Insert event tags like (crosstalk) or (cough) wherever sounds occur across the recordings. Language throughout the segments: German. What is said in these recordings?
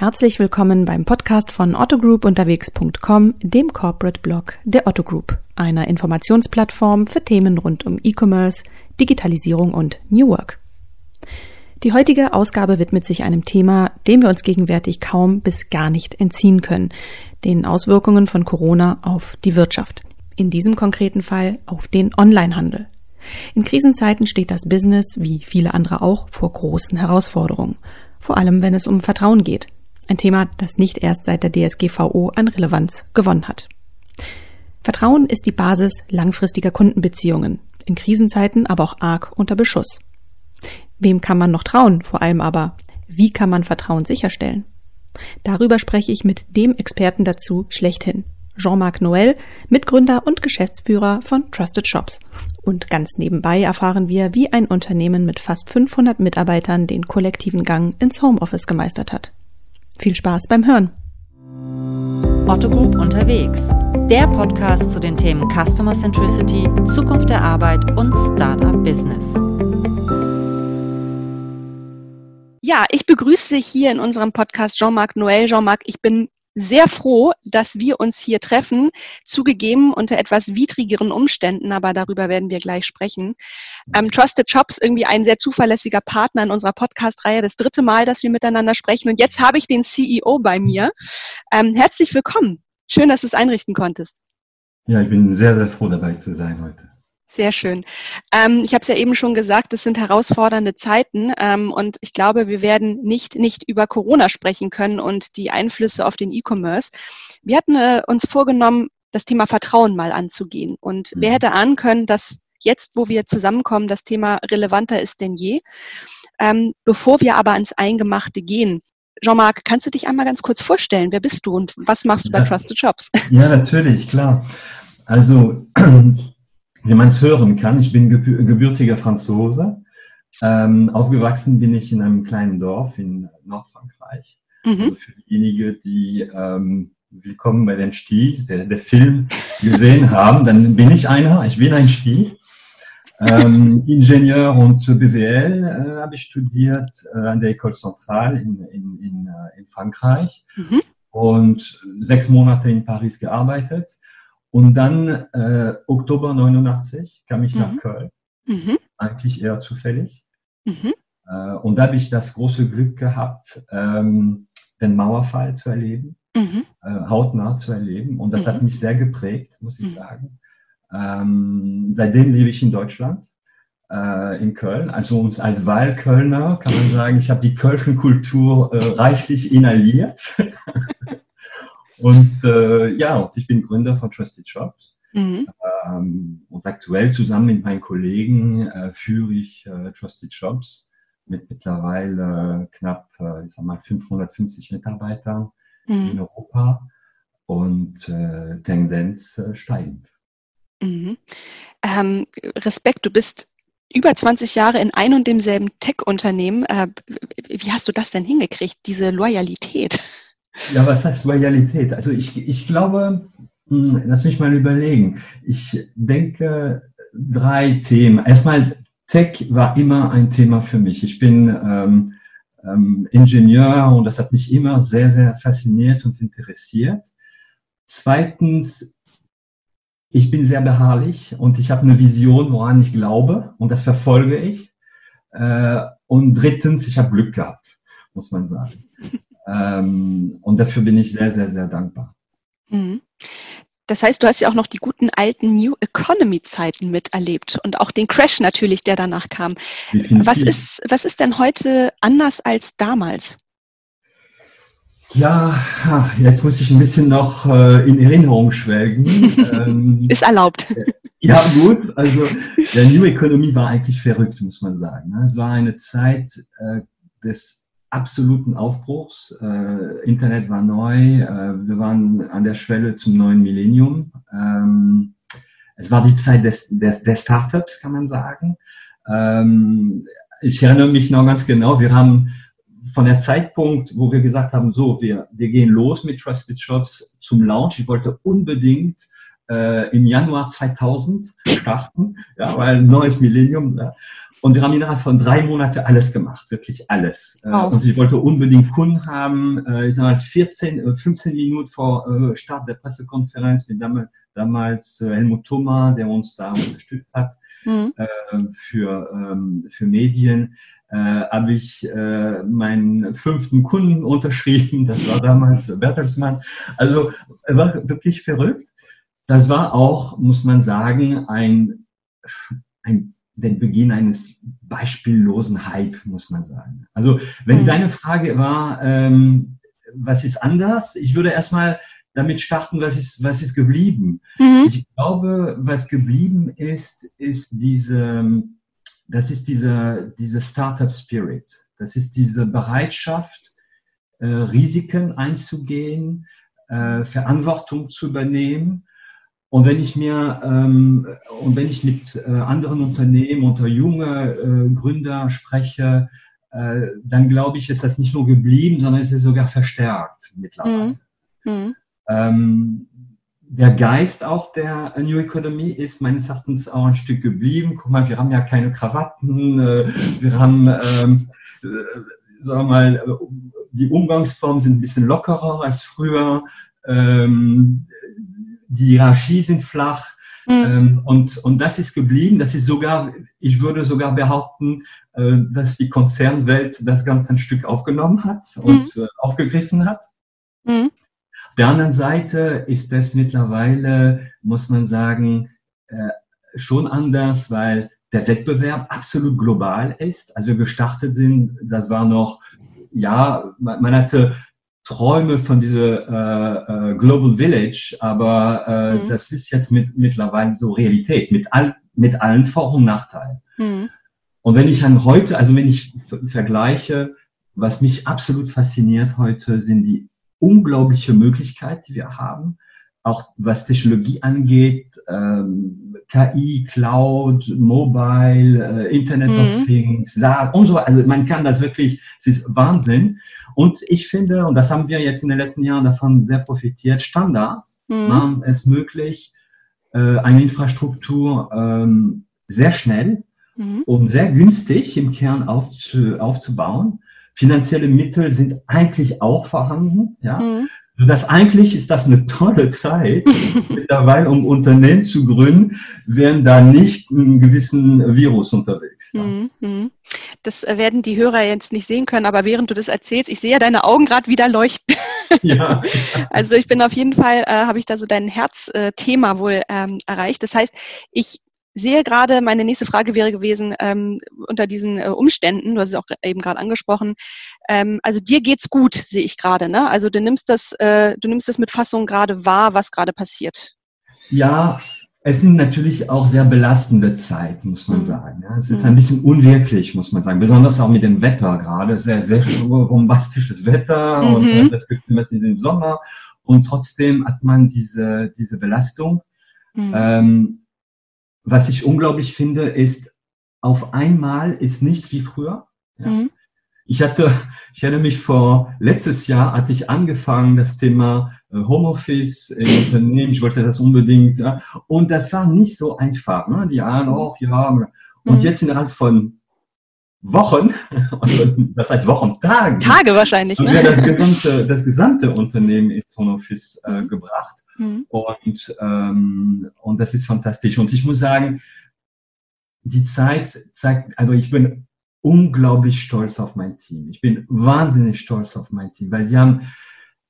Herzlich willkommen beim Podcast von ottogroupunterwegs.com, dem Corporate Blog der Otto Group, einer Informationsplattform für Themen rund um E-Commerce, Digitalisierung und New Work. Die heutige Ausgabe widmet sich einem Thema, dem wir uns gegenwärtig kaum bis gar nicht entziehen können, den Auswirkungen von Corona auf die Wirtschaft. In diesem konkreten Fall auf den Onlinehandel. In Krisenzeiten steht das Business, wie viele andere auch, vor großen Herausforderungen. Vor allem, wenn es um Vertrauen geht. Ein Thema, das nicht erst seit der DSGVO an Relevanz gewonnen hat. Vertrauen ist die Basis langfristiger Kundenbeziehungen, in Krisenzeiten aber auch arg unter Beschuss. Wem kann man noch trauen? Vor allem aber, wie kann man Vertrauen sicherstellen? Darüber spreche ich mit dem Experten dazu schlechthin. Jean-Marc Noël, Mitgründer und Geschäftsführer von Trusted Shops. Und ganz nebenbei erfahren wir, wie ein Unternehmen mit fast 500 Mitarbeitern den kollektiven Gang ins Homeoffice gemeistert hat. Viel Spaß beim Hören. Otto Group unterwegs. Der Podcast zu den Themen Customer Centricity, Zukunft der Arbeit und Startup Business. Ja, ich begrüße hier in unserem Podcast Jean-Marc Noël. Jean-Marc, ich bin sehr froh, dass wir uns hier treffen, zugegeben unter etwas widrigeren Umständen, aber darüber werden wir gleich sprechen. Ähm, Trusted Shops, irgendwie ein sehr zuverlässiger Partner in unserer Podcast-Reihe, das dritte Mal, dass wir miteinander sprechen. Und jetzt habe ich den CEO bei mir. Ähm, herzlich willkommen. Schön, dass du es einrichten konntest. Ja, ich bin sehr, sehr froh dabei zu sein heute. Sehr schön. Ähm, ich habe es ja eben schon gesagt, es sind herausfordernde Zeiten ähm, und ich glaube, wir werden nicht, nicht über Corona sprechen können und die Einflüsse auf den E-Commerce. Wir hatten äh, uns vorgenommen, das Thema Vertrauen mal anzugehen. Und mhm. wer hätte ahnen können, dass jetzt, wo wir zusammenkommen, das Thema relevanter ist denn je. Ähm, bevor wir aber ans Eingemachte gehen, Jean-Marc, kannst du dich einmal ganz kurz vorstellen? Wer bist du und was machst du bei Trusted Shops? Ja, natürlich, klar. Also (clears throat) wie man es hören kann, ich bin gebürtiger Franzose. Ähm, aufgewachsen bin ich in einem kleinen Dorf in Nordfrankreich. Mhm. Also für diejenigen, die ähm, Willkommen bei den Sties, der, der Film gesehen (laughs) haben, dann bin ich einer, ich bin ein Stie. Ähm, Ingenieur und BWL äh, habe ich studiert äh, an der École Centrale in, in, in, äh, in Frankreich mhm. und sechs Monate in Paris gearbeitet und dann äh, Oktober 89 kam ich mhm. nach Köln, mhm. eigentlich eher zufällig. Mhm. Äh, und da habe ich das große Glück gehabt, ähm, den Mauerfall zu erleben, mhm. äh, hautnah zu erleben. Und das hat mhm. mich sehr geprägt, muss ich mhm. sagen. Ähm, seitdem lebe ich in Deutschland, äh, in Köln. Also uns als Wahlkölner kann man (laughs) sagen, ich habe die kölschen Kultur äh, reichlich inhaliert. (laughs) Und äh, ja, und ich bin Gründer von Trusted Shops. Mhm. Ähm, und aktuell zusammen mit meinen Kollegen äh, führe ich äh, Trusted Shops mit mittlerweile knapp, äh, ich sag mal, 550 Mitarbeitern mhm. in Europa und äh, Tendenz äh, steigend. Mhm. Ähm, Respekt, du bist über 20 Jahre in ein und demselben Tech-Unternehmen. Wie hast du das denn hingekriegt, diese Loyalität? Ja, was heißt Loyalität? Also ich, ich glaube, hm, lass mich mal überlegen. Ich denke, drei Themen. Erstmal, Tech war immer ein Thema für mich. Ich bin ähm, ähm, Ingenieur und das hat mich immer sehr, sehr fasziniert und interessiert. Zweitens, ich bin sehr beharrlich und ich habe eine Vision, woran ich glaube und das verfolge ich. Äh, und drittens, ich habe Glück gehabt, muss man sagen. Ähm, und dafür bin ich sehr, sehr, sehr dankbar. Mhm. Das heißt, du hast ja auch noch die guten alten New Economy Zeiten miterlebt und auch den Crash natürlich, der danach kam. Was ist, was ist denn heute anders als damals? Ja, jetzt muss ich ein bisschen noch äh, in Erinnerung schwelgen. (laughs) Ähm, ist erlaubt. Ja, gut. Also der New Economy war eigentlich verrückt, muss man sagen. Es war eine Zeit äh, des absoluten Aufbruchs. Äh, Internet war neu, äh, wir waren an der Schwelle zum neuen Millennium. Ähm, es war die Zeit des, des, des Startups, kann man sagen. Ähm, ich erinnere mich noch ganz genau, wir haben von der Zeitpunkt, wo wir gesagt haben, so, wir, wir gehen los mit Trusted Shops zum Launch. Ich wollte unbedingt äh, im Januar 2000 starten, ja, weil neues Millennium. Ja. Und wir haben innerhalb von drei Monaten alles gemacht, wirklich alles. Äh, Wow. Und ich wollte unbedingt Kunden haben. Äh, Ich sag mal, 14, äh, 15 Minuten vor äh, Start der Pressekonferenz mit dam- damals äh, Helmut Thoma, der uns da unterstützt hat Mhm. äh, für, ähm, für Medien, äh, habe ich äh, meinen fünften Kunden unterschrieben. Das war damals Bertelsmann. Also er war wirklich verrückt. Das war auch, muss man sagen, ein, ein den Beginn eines beispiellosen Hype, muss man sagen. Also wenn Mhm. deine Frage war, ähm, was ist anders? Ich würde erstmal damit starten, was ist, was ist geblieben? Mhm. Ich glaube, was geblieben ist, ist diese, das ist dieser, dieser Startup Spirit. Das ist diese Bereitschaft, äh, Risiken einzugehen, äh, Verantwortung zu übernehmen. Und wenn ich mir ähm, und wenn ich mit äh, anderen Unternehmen unter junge äh, Gründer spreche, äh, dann glaube ich, ist das nicht nur geblieben, sondern es ist sogar verstärkt mittlerweile. Mhm. Ähm, der Geist auch der New Economy ist meines Erachtens auch ein Stück geblieben. Guck mal, wir haben ja keine Krawatten, äh, wir haben, ähm, äh, sagen wir mal, äh, die Umgangsformen sind ein bisschen lockerer als früher. Ähm, die Hierarchie sind flach. Mhm. Ähm, und, und das ist geblieben. Das ist sogar, ich würde sogar behaupten, äh, dass die Konzernwelt das Ganze ein Stück aufgenommen hat und äh, aufgegriffen hat. Mhm. Auf der anderen Seite ist das mittlerweile, muss man sagen, äh, schon anders, weil der Wettbewerb absolut global ist. Als wir gestartet sind, das war noch, ja, man hatte Träume von dieser äh, äh, Global Village, aber äh, Mhm. das ist jetzt mit, mittlerweile so Realität, mit, all, mit allen Vor- und Nachteilen. Mhm. Und wenn ich an heute, also wenn ich vergleiche, was mich absolut fasziniert heute, sind die unglaubliche Möglichkeit, die wir haben, auch was Technologie angeht, ähm, KI, Cloud, Mobile, äh, Internet Mhm. of Things, SaaS und so weiter. Also man kann das wirklich, es ist Wahnsinn. Und ich finde, und das haben wir jetzt in den letzten Jahren davon sehr profitiert, Standards Mhm. machen es möglich, äh, eine Infrastruktur ähm, sehr schnell Mhm. und sehr günstig im Kern aufzu, aufzubauen. Finanzielle Mittel sind eigentlich auch vorhanden. Ja? Mhm. Das eigentlich ist das eine tolle Zeit, (laughs) mittlerweile um Unternehmen zu gründen, wären da nicht ein gewissen Virus unterwegs. Mhm. Mhm. Das äh, werden die Hörer jetzt nicht sehen können, aber während du das erzählst, ich sehe ja deine Augen gerade wieder leuchten. (laughs) Ja. (laughs) Also ich bin auf jeden Fall, äh, habe ich da so dein Herzthema wohl ähm, erreicht. Das heißt, ich sehe gerade, meine nächste Frage wäre gewesen, ähm, unter diesen äh, Umständen, du hast es auch eben gerade angesprochen, ähm, also dir geht's gut, sehe ich gerade, ne? Also du nimmst das, äh, du nimmst das mit Fassung gerade wahr, was gerade passiert. Ja, es sind natürlich auch sehr belastende Zeiten, muss man Mhm. sagen. Ja, es ist Mhm. ein bisschen unwirklich, muss man sagen. Besonders auch mit dem Wetter gerade. Sehr, sehr (laughs) bombastisches Wetter und Mhm. hat das Gefühl, wir sind im Sommer. Und trotzdem hat man diese, diese Belastung. Mhm. Ähm, was ich unglaublich finde, ist, auf einmal ist nichts wie früher. ja. Mhm. Ich hatte, (laughs) ich erinnere mich vor, letztes Jahr hatte ich angefangen, das Thema äh, Homeoffice im Unternehmen, ich wollte das unbedingt, ja, und das war nicht so einfach, ne? die ahnen auch, ja, und Mhm. jetzt innerhalb von Wochen, (laughs) also das heißt Wochen, Tagen, Tage wahrscheinlich, ne? das gesamte, das gesamte Unternehmen ins Homeoffice äh, Mhm. gebracht. Mhm. Und, ähm, und das ist fantastisch. Und ich muss sagen, die Zeit zeigt, also ich bin unglaublich stolz auf mein Team. Ich bin wahnsinnig stolz auf mein Team, weil die haben,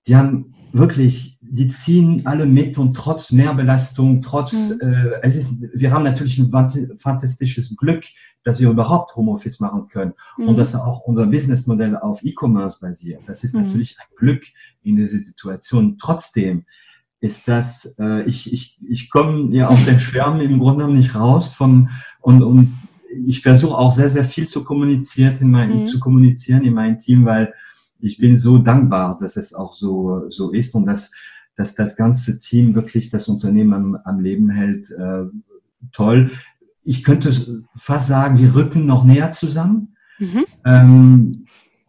die haben wirklich, die ziehen alle mit und trotz Mehrbelastung, trotz, Mhm. äh, es ist, wir haben natürlich ein fant- fantastisches Glück, dass wir überhaupt Homeoffice machen können und Mhm. dass auch unser Businessmodell auf E-Commerce basiert. Das ist Mhm. natürlich ein Glück in dieser Situation. Trotzdem ist das, äh, ich, ich, ich komme ja auf den Schwärmen im Grunde genommen nicht raus vom, und, und ich versuche auch sehr, sehr viel zu kommunizieren in mein, Mhm. zu kommunizieren in meinem Team, weil ich bin so dankbar, dass es auch so, so ist und dass, dass das ganze Team wirklich das Unternehmen am, am Leben hält. Äh, toll. Ich könnte fast sagen, wir rücken noch näher zusammen Mhm. ähm,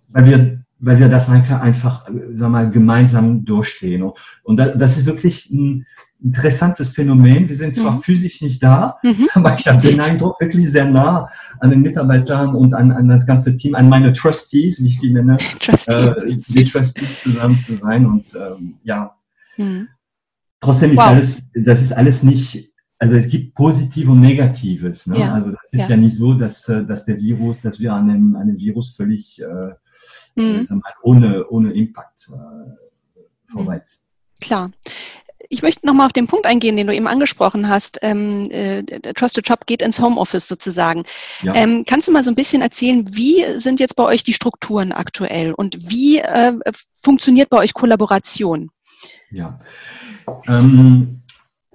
weil wir weil wir das einfach, einfach äh, sag mal, gemeinsam durchstehen. Und, und da, das ist wirklich ein, interessantes Phänomen. Wir sind zwar mhm. physisch nicht da, mhm. (laughs) aber ich habe den Eindruck, wirklich sehr nah an den Mitarbeitern und an, an das ganze Team, an meine Trustees, wie ich die nenne, Trustee. äh, die Trustees zusammen zu sein. Und ähm, ja, mhm. trotzdem ist wow. alles, das ist alles nicht, also es gibt Positives und Negatives. Ne? Ja. Also das ist ja. ja. nicht so, dass, äh, dass der Virus, dass wir an einem, einem Virus völlig äh, mhm. mal, ohne, ohne Impact äh, vorwärts. Klar. Ich möchte nochmal auf den Punkt eingehen, den du eben angesprochen hast. Ähm, äh, der Trusted Job geht ins Homeoffice sozusagen. Ja. Ähm, kannst du mal so ein bisschen erzählen, wie sind jetzt bei euch die Strukturen aktuell und wie äh, funktioniert bei euch Kollaboration? Ja, ähm,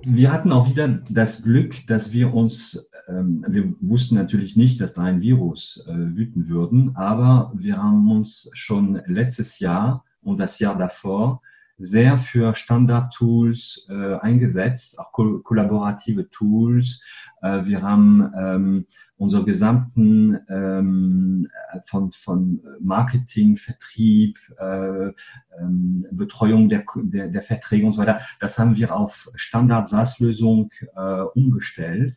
wir hatten auch wieder das Glück, dass wir uns, ähm, wir wussten natürlich nicht, dass da ein Virus äh, wüten würden, aber wir haben uns schon letztes Jahr und das Jahr davor sehr für Standard-Tools äh, eingesetzt, auch ko kollaborative Tools. Äh, wir haben ähm, unsere gesamten ähm, von, von Marketing, Vertrieb, äh, ähm, Betreuung der, der, der Verträge und so weiter, das haben wir auf Standard-SaaS-Lösung äh, umgestellt,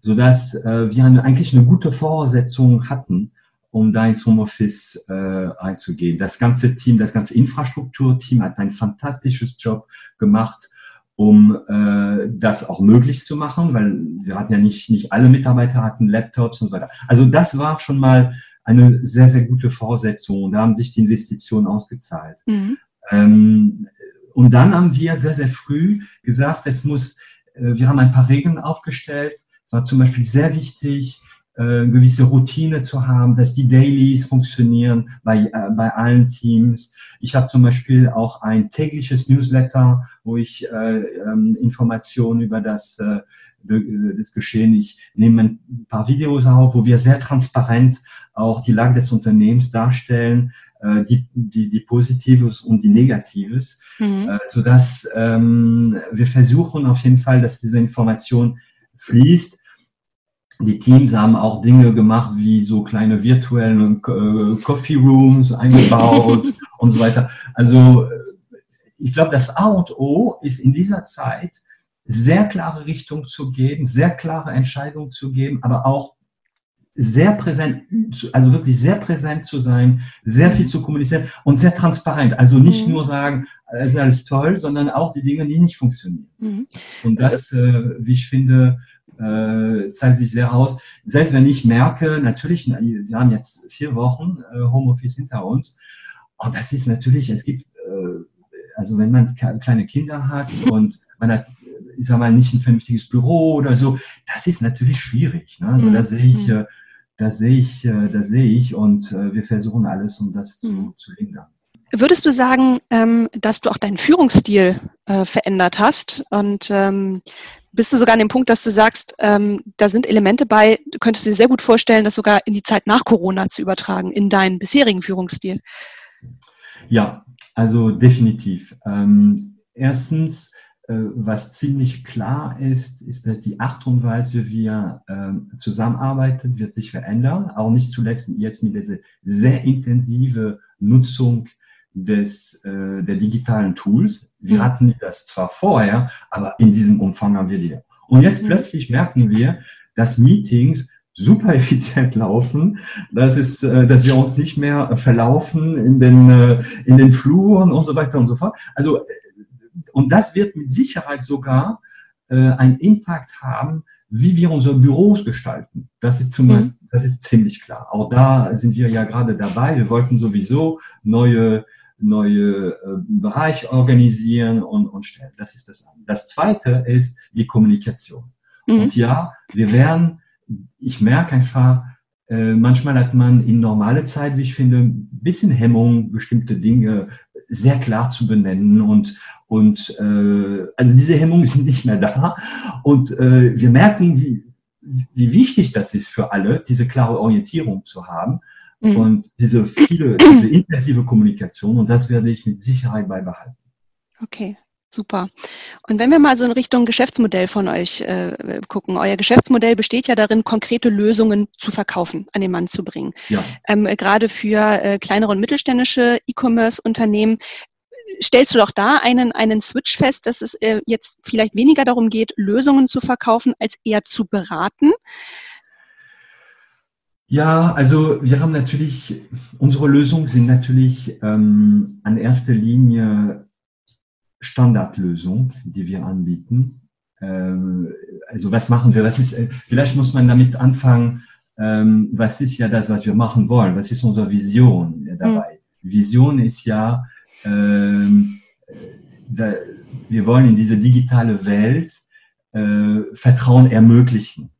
sodass äh, wir eine, eigentlich eine gute Voraussetzung hatten, um da ins Homeoffice äh, einzugehen. Das ganze Team, das ganze Infrastrukturteam hat ein fantastisches Job gemacht, um äh, das auch möglich zu machen, weil wir hatten ja nicht, nicht alle Mitarbeiter hatten Laptops und so weiter. Also das war schon mal eine sehr, sehr gute Voraussetzung. Da haben sich die Investitionen ausgezahlt. Mhm. Ähm, und dann haben wir sehr, sehr früh gesagt, es muss, äh, wir haben ein paar Regeln aufgestellt. Es war zum Beispiel sehr wichtig, äh, gewisse Routine zu haben, dass die Dailies funktionieren bei, äh, bei allen Teams. Ich habe zum Beispiel auch ein tägliches Newsletter, wo ich äh, ähm, Informationen über das, äh, das Geschehen, ich nehme ein paar Videos auf, wo wir sehr transparent auch die Lage des Unternehmens darstellen, äh, die, die, die Positives und die Negatives, mhm. äh, sodass ähm, wir versuchen auf jeden Fall, dass diese Information fließt die Teams haben auch Dinge gemacht wie so kleine virtuelle äh, Coffee Rooms eingebaut (laughs) und so weiter. Also äh, ich glaube, das A und O ist in dieser Zeit sehr klare Richtung zu geben, sehr klare Entscheidungen zu geben, aber auch sehr präsent, also wirklich sehr präsent zu sein, sehr viel mhm. zu kommunizieren und sehr transparent. Also nicht mhm. nur sagen, es ist alles toll, sondern auch die Dinge, die nicht funktionieren. Mhm. Und das, äh, wie ich finde, äh, zeigt sich sehr aus. Selbst wenn ich merke, natürlich, wir haben jetzt vier Wochen äh, Homeoffice hinter uns. Und das ist natürlich, es gibt, äh, also wenn man kleine Kinder hat (laughs) und man hat, ich sag mal, nicht ein vernünftiges Büro oder so, das ist natürlich schwierig. Ne? Also mhm. da sehe ich, mhm. äh, da sehe ich, äh, da sehe ich und äh, wir versuchen alles, um das zu, mhm. zu hindern. Würdest du sagen, ähm, dass du auch deinen Führungsstil äh, verändert hast und ähm, bist du sogar an dem Punkt, dass du sagst, ähm, da sind Elemente bei, du könntest dir sehr gut vorstellen, das sogar in die Zeit nach Corona zu übertragen, in deinen bisherigen Führungsstil? Ja, also definitiv. Ähm, erstens, äh, was ziemlich klar ist, ist, dass die Art und Weise, wie wir ähm, zusammenarbeiten, wird sich verändern. Auch nicht zuletzt jetzt mit dieser sehr intensive Nutzung des, äh, der digitalen Tools. Wir mhm. hatten das zwar vorher, aber in diesem Umfang haben wir die. Und jetzt mhm. plötzlich merken wir, dass Meetings super (laughs) effizient laufen, dass, es, äh, dass wir uns nicht mehr verlaufen in den, äh, in den Fluren und so weiter und so fort. Also, äh, und das wird mit Sicherheit sogar äh, einen Impact haben, wie wir unsere Büros gestalten. Das ist zum mhm. Das ist ziemlich klar. Auch da sind wir ja gerade dabei. Wir wollten sowieso neue neue äh, Bereich organisieren und, und stellen. Das ist das eine. Das zweite ist die Kommunikation. Mhm. Und ja, wir werden, ich merke einfach, äh, manchmal hat man in normale Zeit, wie ich finde, ein bisschen Hemmung, bestimmte Dinge sehr klar zu benennen und und äh, also diese Hemmungen sind (laughs) nicht mehr da und äh, wir merken, wie, wie wichtig das ist für alle, diese klare Orientierung zu haben Mhm. Und diese viele, (clears throat) diese intensive Kommunikation, und das werde ich mit Sicherheit beibehalten. Okay, Super. Und wenn wir mal so in Richtung Geschäftsmodell von euch äh, gucken, euer Geschäftsmodell besteht ja darin, konkrete Lösungen zu verkaufen, an den Mann zu bringen. Ja. Ähm, gerade für äh, kleinere und mittelständische E-Commerce-Unternehmen stellst du doch da einen, einen Switch fest, dass es äh, jetzt vielleicht weniger darum geht, Lösungen zu verkaufen, als eher zu beraten? Ja, also wir haben natürlich, unsere Lösungen sind natürlich ähm, an erster Linie Standardlösung, die wir anbieten. Ähm, also was machen wir? Was ist, äh, vielleicht muss man damit anfangen, ähm, was ist ja das, was wir machen wollen? Was ist unsere Vision dabei? Mhm. Vision ist ja, ähm, da, wir wollen in diese digitale Welt äh, Vertrauen ermöglichen.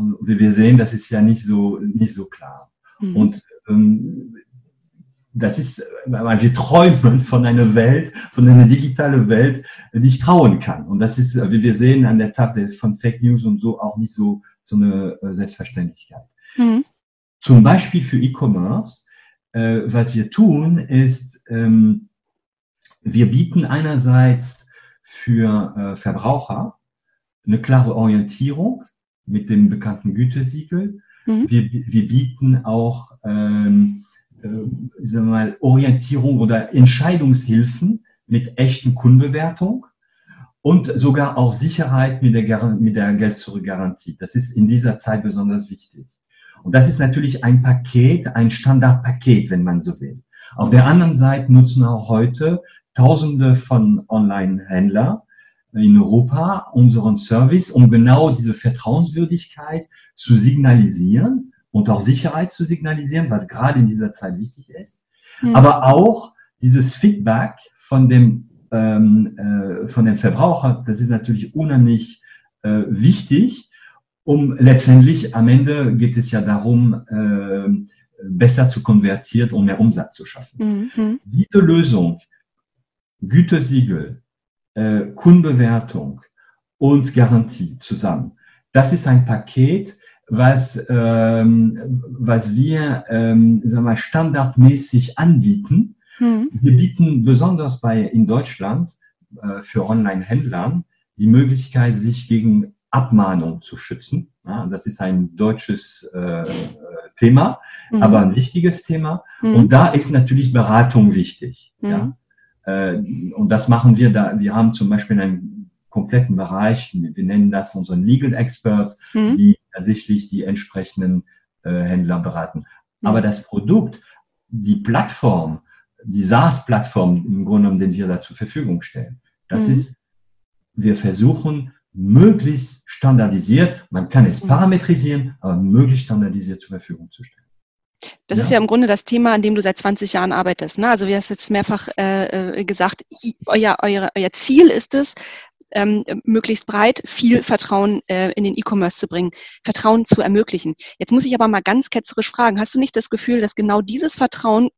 Und wie wir sehen, das ist ja nicht so, nicht so klar. Mhm. Und ähm, das ist, weil wir träumen von einer Welt, von einer digitalen Welt, die ich trauen kann. Und das ist, wie wir sehen an der Tab von Fake News und so, auch nicht so, so eine äh, Selbstverständlichkeit. Mhm. Zum Beispiel für E-Commerce, äh, was wir tun, ist, ähm, wir bieten einerseits für äh, Verbraucher eine klare Orientierung mit dem bekannten Gütesiegel. Mhm. Wir, wir bieten auch ähm, äh, sagen wir mal, Orientierung oder Entscheidungshilfen mit echten Kundenbewertung und sogar auch Sicherheit mit der, mit der Geld-Zurück-Garantie. Das ist in dieser Zeit besonders wichtig. Und das ist natürlich ein Paket, ein Standardpaket, wenn man so will. Auf der anderen Seite nutzen auch heute Tausende von Online-Händler in Europa unseren Service, um genau diese Vertrauenswürdigkeit zu signalisieren und auch Sicherheit zu signalisieren, was gerade in dieser Zeit wichtig ist. Mhm. Aber auch dieses Feedback von dem, ähm, äh, von dem Verbraucher, das ist natürlich unheimlich äh, wichtig, um letztendlich am Ende geht es ja darum, äh, besser zu konvertieren und mehr Umsatz zu schaffen. Mhm. Diese Lösung, Gütesiegel, äh, Kundenbewertung und Garantie zusammen, das ist ein Paket, was, ähm, was wir ähm, sagen wir, standardmäßig anbieten. Mhm. Wir bieten besonders bei in Deutschland äh, für Online-Händlern die Möglichkeit, sich gegen Abmahnung zu schützen. Ja, das ist ein deutsches äh, Thema, mhm. aber ein wichtiges Thema. Mhm. Und da ist natürlich Beratung wichtig. Ja? Äh, und das machen wir da. Wir haben zum Beispiel einen kompletten Bereich, wir nennen das unseren Legal Experts, mhm. die tatsächlich die entsprechenden äh, Händler beraten. Mhm. Aber das Produkt, die Plattform, die SaaS-Plattform im Grunde genommen, den wir da zur Verfügung stellen, das mhm. ist, wir versuchen, möglichst standardisiert, man kann es mhm. parametrisieren, aber möglichst standardisiert zur Verfügung zu stellen. Das ja. ist ja im Grunde das Thema, an dem du seit 20 Jahren arbeitest. Ne? Also wie hast jetzt mehrfach äh, äh gesagt, euer, euer, euer Ziel ist es, ähm, möglichst breit viel Vertrauen äh, in den E-Commerce zu bringen, Vertrauen zu ermöglichen. Jetzt muss ich aber mal ganz ketzerisch fragen, hast du nicht das Gefühl, dass genau dieses Vertrauen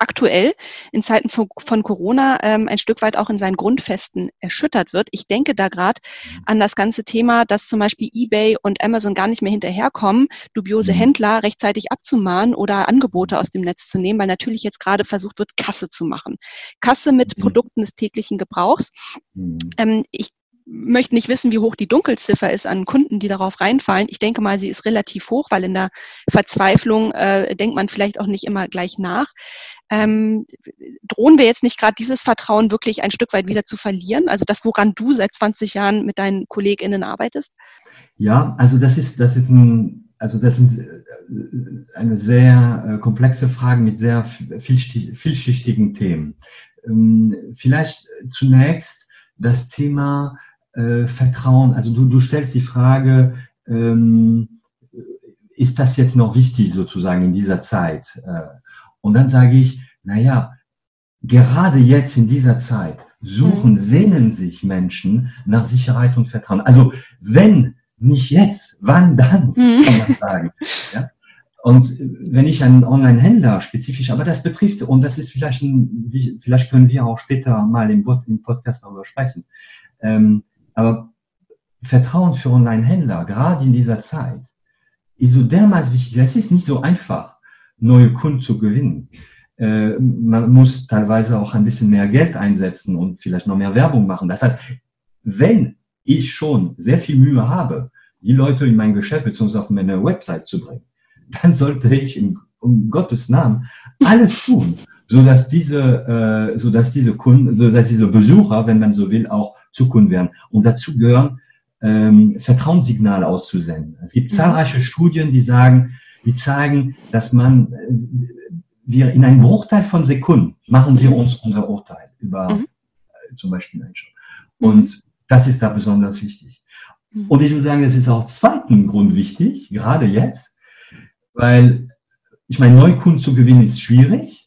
aktuell in Zeiten von, von Corona ähm, ein Stück weit auch in seinen Grundfesten erschüttert wird. Ich denke da gerade mhm. an das ganze Thema, dass zum Beispiel eBay und Amazon gar nicht mehr hinterherkommen, dubiose mhm. Händler rechtzeitig abzumahnen oder Angebote aus dem Netz zu nehmen, weil natürlich jetzt gerade versucht wird, Kasse zu machen. Kasse mit mhm. Produkten des täglichen Gebrauchs. Ähm, ich möchte nicht wissen, wie hoch die Dunkelziffer ist an Kunden, die darauf reinfallen. Ich denke mal, sie ist relativ hoch, weil in der Verzweiflung äh, denkt man vielleicht auch nicht immer gleich nach. Ähm, drohen wir jetzt nicht gerade dieses Vertrauen wirklich ein Stück weit wieder zu verlieren? Also das, woran du seit 20 Jahren mit deinen KollegInnen arbeitest? Ja, also das ist, das ist ein, also das sind äh, eine sehr äh, komplexe Frage mit sehr vielschichtigen Themen. Ähm, vielleicht zunächst das Thema äh, Vertrauen. Also du, du stellst die Frage, ähm, ist das jetzt noch wichtig sozusagen in dieser Zeit? Äh, und dann sage ich, naja, gerade jetzt in dieser Zeit suchen, mhm. sehnen sich Menschen nach Sicherheit und Vertrauen. Also wenn nicht jetzt, wann dann, mhm. kann man sagen. Ja? Und wenn ich einen Online-Händler spezifisch, aber das betrifft, und das ist vielleicht ein, vielleicht können wir auch später mal im, Podcast darüber sprechen, ähm, aber Vertrauen für Online-Händler, gerade in dieser Zeit, ist so dermaßen wichtig. Es ist nicht so einfach, neue Kunden zu gewinnen. Äh, man muss teilweise auch ein bisschen mehr Geld einsetzen und vielleicht noch mehr Werbung machen. Das heißt, wenn ich schon sehr viel Mühe habe, die Leute in mein Geschäft bzw. auf meine Website zu bringen, dann sollte ich um Gottes Namen alles tun, so dass diese, äh, so dass diese Kunden, so dass diese Besucher, wenn man so will, auch zu Kunden werden. Und dazu gehören ähm, Vertrauenssignale auszusenden. Es gibt mhm. zahlreiche Studien, die sagen, die zeigen, dass man äh, wir in einem Bruchteil von Sekunden machen wir uns unser Urteil über mhm. äh, zum Beispiel Menschen. Und mhm. das ist da besonders wichtig. Und ich würde sagen, das ist auch zweiten Grund wichtig, gerade jetzt, weil ich meine, Neukunden zu gewinnen ist schwierig,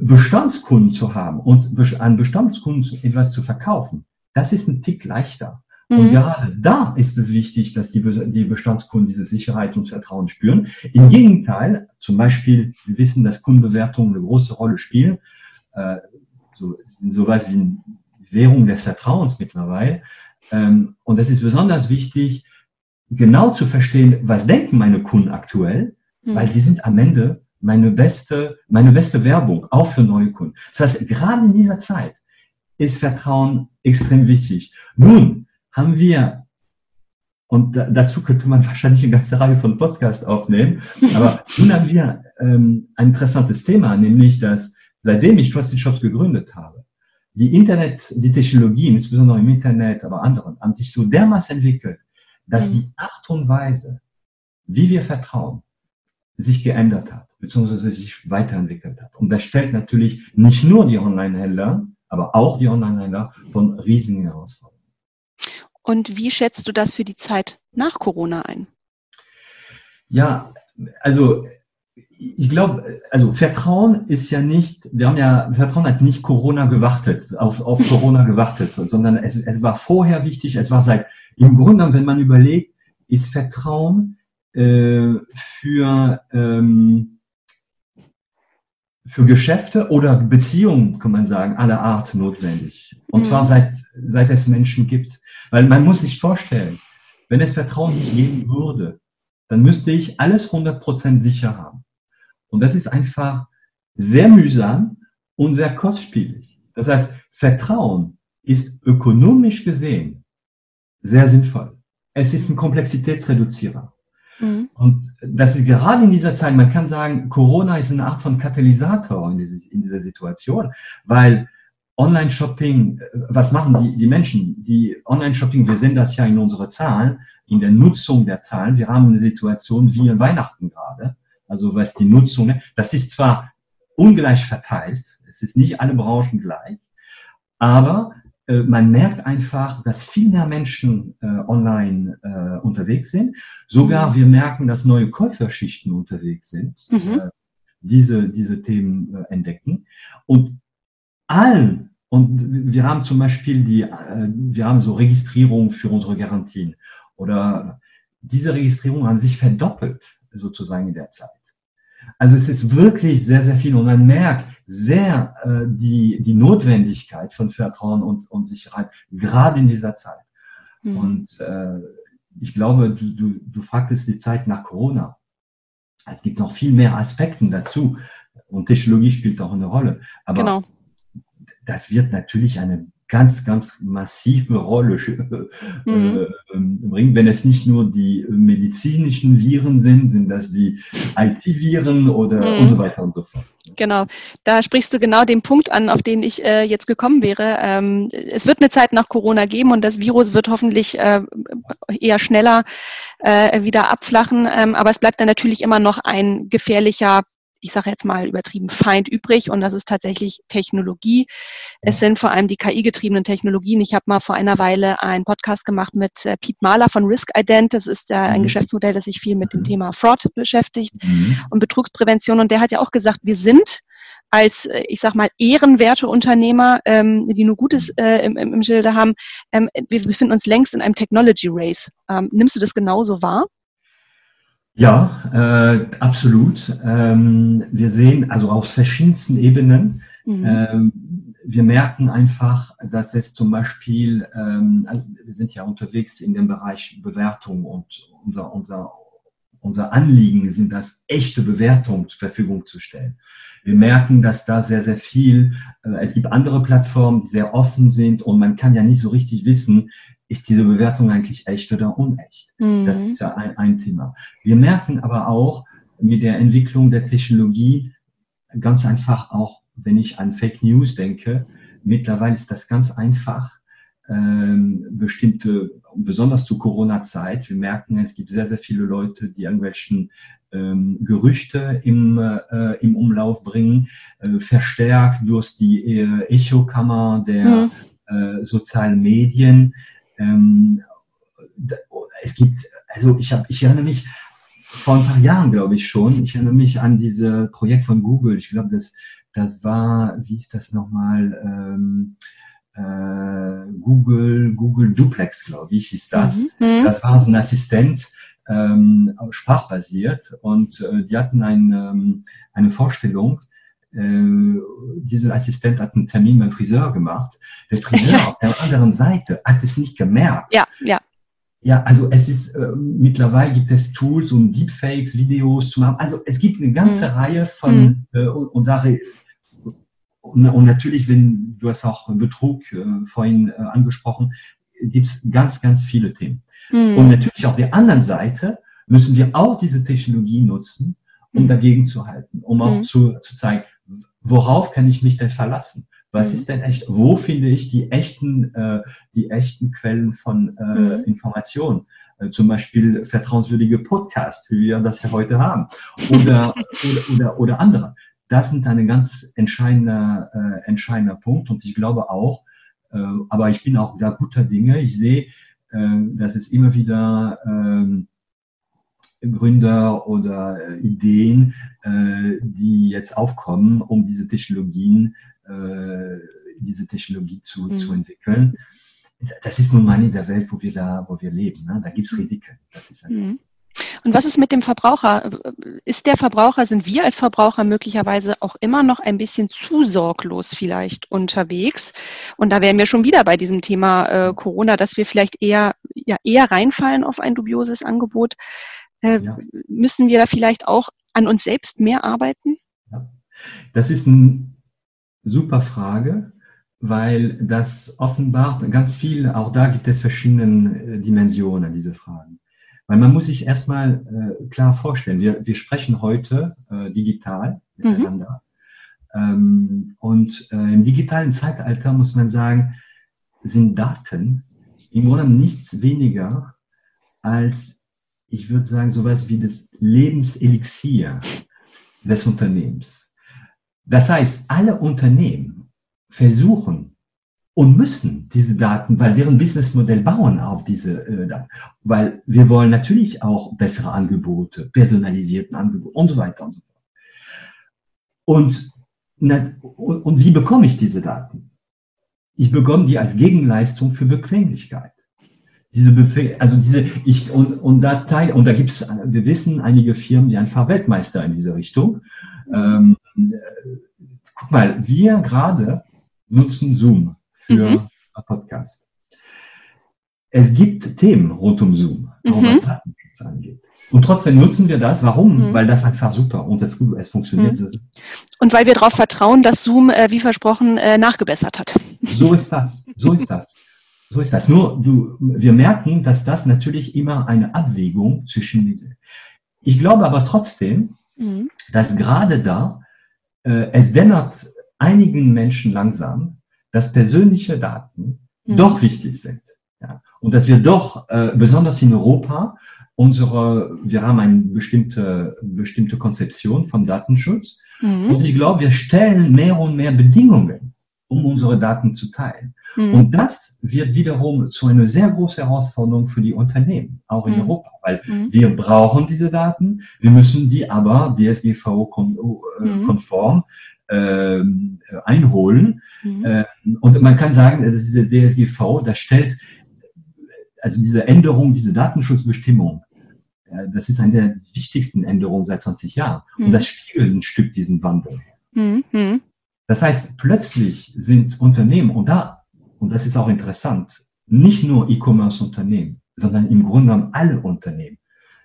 Bestandskunden zu haben und an Bestandskunden etwas zu verkaufen, das ist ein Tick leichter. Und mhm. gerade da ist es wichtig, dass die, die Bestandskunden diese Sicherheit und Vertrauen spüren. Im Gegenteil, zum Beispiel, wir wissen, dass Kundenbewertungen eine große Rolle spielen. Äh, so, sind sowas wie eine Währung des Vertrauens mittlerweile. Ähm, und es ist besonders wichtig, genau zu verstehen, was denken meine Kunden aktuell, mhm. weil die sind am Ende meine beste, meine beste Werbung, auch für neue Kunden. Das heißt, gerade in dieser Zeit ist Vertrauen extrem wichtig. Nun, haben wir, und dazu könnte man (laughs) wahrscheinlich eine ganze Reihe von Podcasts aufnehmen, (laughs) aber nun haben wir ähm, ein interessantes Thema, nämlich dass seitdem ich Trusted Shops gegründet habe, die Internet, die Technologien, insbesondere im Internet, aber anderen, haben sich so dermaßen entwickelt, dass mhm. die Art und Weise, wie wir vertrauen, sich geändert hat, beziehungsweise sich weiterentwickelt hat. Und das stellt natürlich nicht nur die Online-Händler, aber auch die Online-Händler von riesigen Herausforderungen. Und wie schätzt du das für die Zeit nach Corona ein? Ja, also ich glaube, also Vertrauen ist ja nicht, wir haben ja, Vertrauen hat nicht Corona gewartet, auf, auf (laughs) Corona gewartet, sondern es, es war vorher wichtig, es war seit, im Grunde, wenn man überlegt, ist Vertrauen äh, für, ähm, für Geschäfte oder Beziehungen, kann man sagen, aller Art notwendig. Und mhm. zwar seit, seit es Menschen gibt. Weil man muss sich vorstellen, wenn es Vertrauen nicht geben würde, dann müsste ich alles 100% sicher haben. Und das ist einfach sehr mühsam und sehr kostspielig. Das heißt, Vertrauen ist ökonomisch gesehen sehr sinnvoll. Es ist ein Komplexitätsreduzierer. Und das ist gerade in dieser Zeit, man kann sagen, Corona ist eine Art von Katalysator in, diese, in dieser Situation, weil Online-Shopping, was machen die, die Menschen? Die Online-Shopping, wir sehen das ja in unseren Zahlen, in der Nutzung der Zahlen. Wir haben eine Situation wie in Weihnachten gerade. Also was die Nutzung, das ist zwar ungleich verteilt, es ist nicht alle Branchen gleich, aber äh, man merkt einfach, dass viel mehr Menschen äh, online äh, unterwegs sind. Sogar mhm. wir merken, dass neue Käuferschichten unterwegs sind, mhm. äh, diese, diese Themen äh, entdecken. Und allen, und wir haben zum Beispiel die, äh, wir haben so Registrierungen für unsere Garantien oder diese Registrierung haben sich verdoppelt sozusagen in der Zeit. Also es ist wirklich sehr, sehr viel und man merkt sehr äh, die, die Notwendigkeit von Vertrauen und, und Sicherheit, gerade in dieser Zeit. Mhm. Und äh, ich glaube, du, du, du fragtest die Zeit nach Corona. Es gibt noch viel mehr Aspekte dazu und Technologie spielt auch eine Rolle. Aber genau das wird natürlich eine ganz, ganz massive Rolle äh, mhm. äh, bringen. Wenn es nicht nur die medizinischen Viren sind, sind das die IT-Viren oder mhm. und so weiter und so fort. Genau, da sprichst du genau den Punkt an, auf den ich äh, jetzt gekommen wäre. Ähm, es wird eine Zeit nach Corona geben und das Virus wird hoffentlich äh, eher schneller äh, wieder abflachen, ähm, aber es bleibt dann natürlich immer noch ein gefährlicher ich sage jetzt mal übertrieben, Feind übrig und das ist tatsächlich Technologie. Es sind vor allem die KI-getriebenen Technologien. Ich habe mal vor einer Weile einen Podcast gemacht mit äh, Pete Mahler von Risk Ident. Das ist äh, ein mhm. Geschäftsmodell, das sich viel mit dem. Thema Fraud beschäftigt mhm. und Betrugsprävention. Und der hat ja auch gesagt, wir sind als, äh, ich sag mal, ehrenwerte Unternehmer, ähm, die nur Gutes äh, im, im Schilde haben, ähm, wir befinden uns längst in einem Technology Race. Ähm, nimmst du das genauso wahr? Ja, äh, absolut. Ähm, wir sehen also auf verschiedensten Ebenen. Mhm. Ähm, wir merken einfach, dass es zum Beispiel, ähm, also wir sind ja unterwegs in dem Bereich Bewertung und unser, unser, unser Anliegen sind das, echte Bewertungen zur Verfügung zu stellen. Wir merken, dass da sehr, sehr viel, äh, es gibt andere Plattformen, die sehr offen sind und man kann ja nicht so richtig wissen, ist diese Bewertung eigentlich echt oder unecht? Mhm. Das ist ja ein, ein Thema. Wir merken aber auch mit der Entwicklung der Technologie ganz einfach auch wenn ich an Fake News denke, mittlerweile ist das ganz einfach. Ähm, bestimmte, besonders zu Corona-Zeit, wir merken, es gibt sehr, sehr viele Leute, die irgendwelchen ähm, Gerüchte im, äh, im Umlauf bringen, äh, verstärkt durch die äh, Echokammer der mhm. äh, sozialen Medien. Ähm, es gibt, also ich habe, ich erinnere mich vor ein paar Jahren, glaube ich schon, ich erinnere mich an dieses Projekt von Google. Ich glaube, das, das war, wie ist das nochmal? Ähm, äh, Google, Google Duplex, glaube ich, hieß das. Mhm. mhm. Das war so ein Assistent, ähm, sprachbasiert und äh, die hatten ein, ähm, eine Vorstellung, dieser Assistent hat einen Termin beim Friseur gemacht. Der Friseur (laughs) auf der anderen Seite hat es nicht gemerkt. Ja, ja. Ja, also es ist, äh, mittlerweile gibt es Tools, um Deepfakes, Videos zu machen. Also es gibt eine ganze mhm. Reihe von, mhm. äh, und, und, da, und, und, natürlich, wenn du hast auch Betrug äh, vorhin äh, angesprochen, gibt es ganz, ganz viele Themen. Mhm. Und natürlich auf der anderen Seite müssen wir auch diese Technologie nutzen, um mhm. dagegen zu halten, um auch mhm. zu, zu zeigen, worauf kann ich mich denn verlassen? Was mhm. ist denn echt? Wo finde ich die echten, äh, die echten Quellen von äh, mhm. Informationen? Äh, zum Beispiel vertrauenswürdige Podcasts, wie wir das ja heute haben, oder, (laughs) oder, oder, oder andere. Das sind ein ganz entscheidender, äh, entscheidender Punkt. Und ich glaube auch, äh, aber ich bin auch da guter Dinge. Ich sehe, äh, dass es immer wieder äh, Gründer oder äh, Ideen, äh, die jetzt aufkommen, um diese Technologien, äh, diese Technologie zu, mhm. zu entwickeln. Das ist nun mal in der Welt, wo wir da, wo wir leben. Ne? Da gibt es mhm. Risiken. Das ist mhm. Und was ist mit dem Verbraucher? Ist der Verbraucher, sind wir als Verbraucher möglicherweise auch immer noch ein bisschen zu sorglos vielleicht unterwegs? Und da wären wir schon wieder bei diesem Thema äh, Corona, dass wir vielleicht eher, ja, eher reinfallen auf ein dubioses Angebot, äh, ja. Müssen wir da vielleicht auch an uns selbst mehr arbeiten? Ja. Das ist eine super Frage, weil das offenbart ganz viel, auch da gibt es verschiedene äh, Dimensionen, diese Fragen. Weil man muss sich erstmal äh, klar vorstellen, wir, wir sprechen heute äh, digital miteinander. Mhm. Ähm, und äh, im digitalen Zeitalter muss man sagen, sind Daten im Grunde nichts weniger als ich würde sagen, sowas wie das Lebenselixier des Unternehmens. Das heißt, alle Unternehmen versuchen und müssen diese Daten, weil deren Businessmodell bauen auf diese äh, Daten, weil wir wollen natürlich auch bessere Angebote, personalisierten Angebote und so weiter und so fort. Und, und, und wie bekomme ich diese Daten? Ich bekomme die als Gegenleistung für Bequemlichkeit diese Befehl, also diese, ich, und, und da teil, und da gibt es, wir wissen, einige Firmen, die einfach Weltmeister in diese Richtung. Ähm, guck mal, wir gerade nutzen Zoom für mhm. Podcast. Es gibt Themen rund um Zoom, auch mhm. was Datenschutz angeht. Und trotzdem nutzen wir das. Warum? Mhm. Weil das einfach super und es, es funktioniert. Mhm. Und weil wir darauf vertrauen, dass Zoom, äh, wie versprochen, äh, nachgebessert hat. So ist das. So ist das. (laughs) So ist das. Nur, du, wir merken, dass das natürlich immer eine Abwägung zwischen diese. Ich glaube aber trotzdem, mhm. dass gerade da äh, es dämmert einigen Menschen langsam, dass persönliche Daten mhm. doch wichtig sind. Ja? Und dass wir doch, äh, besonders in Europa, unsere, wir haben eine bestimmte, bestimmte Konzeption von Datenschutz. Mhm. Und ich glaube, wir stellen mehr und mehr Bedingungen, um unsere Daten zu teilen. Mhm. Und das wird wiederum zu einer sehr großen Herausforderung für die Unternehmen, auch in mhm. Europa, weil mhm. wir brauchen diese Daten, wir müssen die aber DSGVO-konform äh, einholen. Mhm. Äh, und man kann sagen, das ist der DSGV, das stellt, also diese Änderung, diese Datenschutzbestimmung, das ist eine der wichtigsten Änderungen seit 20 Jahren. Und mhm. das spiegelt ein Stück diesen Wandel. Mhm. Das heißt, plötzlich sind Unternehmen, und da und das ist auch interessant, nicht nur E-Commerce-Unternehmen, sondern im Grunde genommen alle Unternehmen.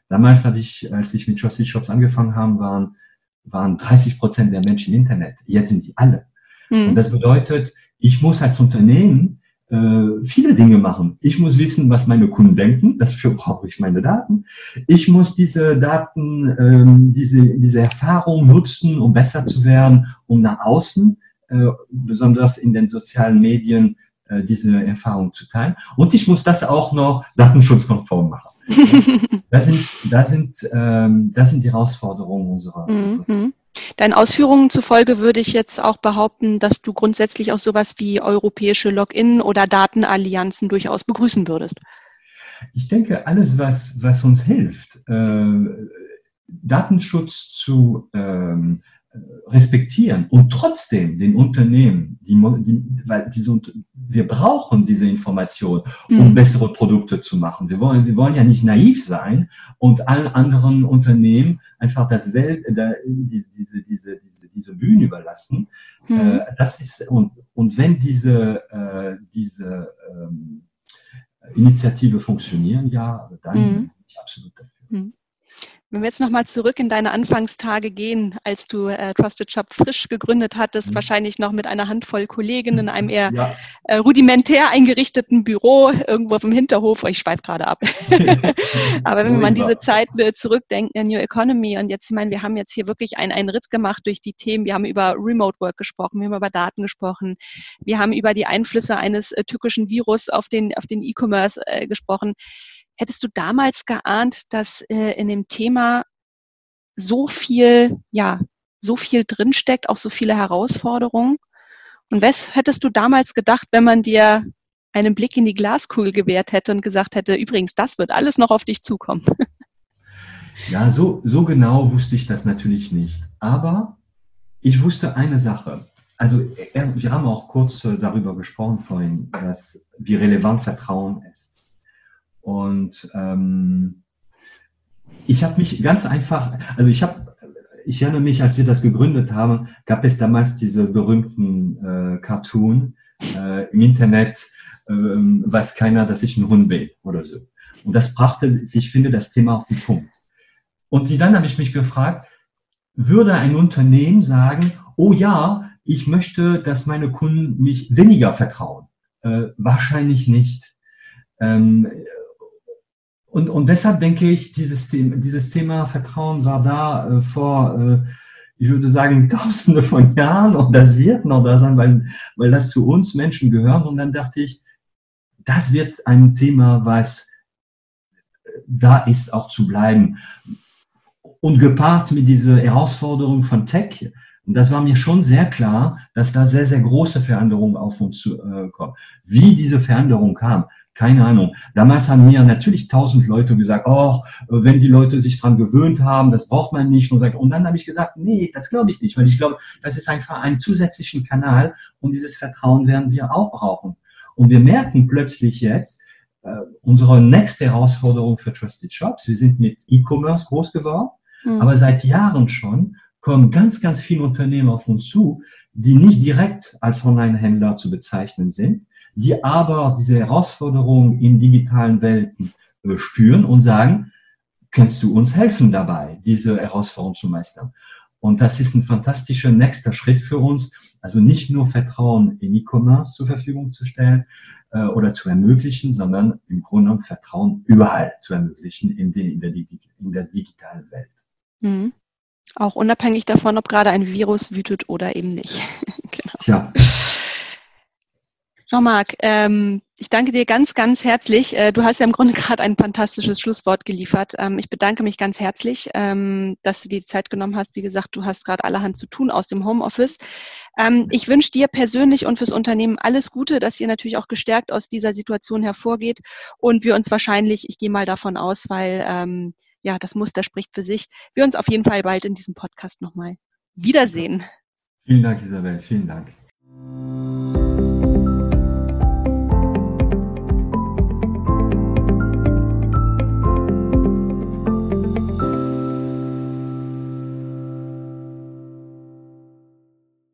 Damals habe ich, als ich mit Trusted Shops angefangen habe, waren, waren 30 Prozent der Menschen im Internet. Jetzt sind die alle. Mhm. Und das bedeutet, ich muss als Unternehmen äh, viele Dinge machen. Ich muss wissen, was meine Kunden denken. Dafür brauche ich meine Daten. Ich muss diese Daten, ähm, diese, diese Erfahrung nutzen, um besser zu werden, um nach außen, äh, besonders in den sozialen Medien, äh, diese Erfahrung zu teilen. Und ich muss das auch noch datenschutzkonform machen. (laughs) das sind, das sind, ähm, das sind die Herausforderungen unserer. Mhm. Deinen Ausführungen zufolge würde ich jetzt auch behaupten, dass du grundsätzlich auch sowas wie europäische Login- oder Datenallianzen durchaus begrüßen würdest. Ich denke, alles, was, was uns hilft, äh, Datenschutz zu ähm, respektieren und trotzdem den Unternehmen, die, die, weil diese, wir brauchen diese Information, um mhm. bessere Produkte zu machen. Wir wollen, wir wollen ja nicht naiv sein und allen anderen Unternehmen einfach das Welt, da, diese, diese, diese, diese, diese Bühne überlassen. Mhm. Äh, das ist, und, und wenn diese, äh, diese ähm, Initiative funktionieren, ja, dann mhm. bin ich absolut dafür. Mhm. Wenn wir jetzt nochmal zurück in deine Anfangstage gehen, als du äh, Trusted Shop frisch gegründet hattest, mhm. wahrscheinlich noch mit einer Handvoll Kollegen in einem eher ja. äh, rudimentär eingerichteten Büro irgendwo auf dem Hinterhof. Ich schweife gerade ab. (laughs) Aber wenn wir an diese Zeit äh, zurückdenken in New Economy und jetzt, ich meine, wir haben jetzt hier wirklich einen, einen Ritt gemacht durch die Themen. Wir haben über Remote Work gesprochen, wir haben über Daten gesprochen, wir haben über die Einflüsse eines äh, türkischen Virus auf den auf den E-Commerce äh, gesprochen. Hättest du damals geahnt, dass äh, in dem Thema so viel, ja, so viel drinsteckt, auch so viele Herausforderungen? Und was hättest du damals gedacht, wenn man dir einen Blick in die Glaskugel gewährt hätte und gesagt hätte, übrigens, das wird alles noch auf dich zukommen? (laughs) Ja, so, so genau wusste ich das natürlich nicht. Aber ich wusste eine Sache. Also wir haben auch kurz äh, darüber gesprochen vorhin, dass, wie relevant Vertrauen ist. Und ähm, ich habe mich ganz einfach, also ich habe, ich erinnere mich, als wir das gegründet haben, gab es damals diese berühmten äh, Cartoon äh, im Internet, äh, weiß keiner, dass ich ein Hund bin oder so. Und das brachte, ich finde, das Thema auf den Punkt. Und dann habe ich mich gefragt, würde ein Unternehmen sagen, oh ja, ich möchte, dass meine Kunden mich weniger vertrauen? Äh, wahrscheinlich nicht. Ähm, und, und deshalb denke ich, dieses, dieses Thema Vertrauen war da äh, vor, äh, ich würde sagen, (laughs) tausende von Jahren und das wird noch da sein, weil, weil das zu uns Menschen gehört. Und dann dachte ich, das wird ein Thema, was äh, da ist, auch zu bleiben. Und gepaart mit dieser Herausforderung von Tech, und das war mir schon sehr klar, dass da sehr, sehr große Veränderungen auf uns zu, äh, kommen. Wie diese Veränderung kam, keine Ahnung. Damals haben mir natürlich tausend Leute gesagt, oh, wenn die Leute sich dran gewöhnt haben, das braucht man nicht. Und, und dann habe ich gesagt, nee, das glaube ich nicht, weil ich glaube, das ist einfach ein zusätzlichen Kanal und dieses Vertrauen werden wir auch brauchen. Und wir merken plötzlich jetzt, äh, unsere nächste Herausforderung für Trusted Shops, wir sind mit E-Commerce groß geworden, mhm. aber seit Jahren schon kommen ganz, ganz viele Unternehmen auf uns zu, die nicht direkt als Online-Händler zu bezeichnen sind, die aber diese Herausforderungen in digitalen Welten äh, spüren und sagen, kannst du uns helfen dabei, diese Herausforderung zu meistern? Und das ist ein fantastischer nächster Schritt für uns, also nicht nur Vertrauen in E-Commerce zur Verfügung zu stellen äh, oder zu ermöglichen, sondern im Grunde genommen Vertrauen überall zu ermöglichen in, den, in, der, in der digitalen Welt. Mhm. Auch unabhängig davon, ob gerade ein Virus wütet oder eben nicht. (laughs) genau. Tja. Jean-Marc, ähm, ich danke dir ganz, ganz herzlich. Äh, du hast ja im Grunde (laughs) gerade ein fantastisches Schlusswort geliefert. Ähm, ich bedanke mich ganz herzlich, ähm, dass du dir die Zeit genommen hast. Wie gesagt, du hast gerade allerhand zu tun aus dem Homeoffice. Ähm, ich wünsche dir persönlich und fürs Unternehmen alles Gute, dass ihr natürlich auch gestärkt aus dieser Situation hervorgeht und wir uns wahrscheinlich, ich gehe mal davon aus, weil ja, das Muster spricht für sich, wir uns auf jeden Fall bald in diesem Podcast nochmal wiedersehen. Vielen Dank, Isabel. Vielen Dank.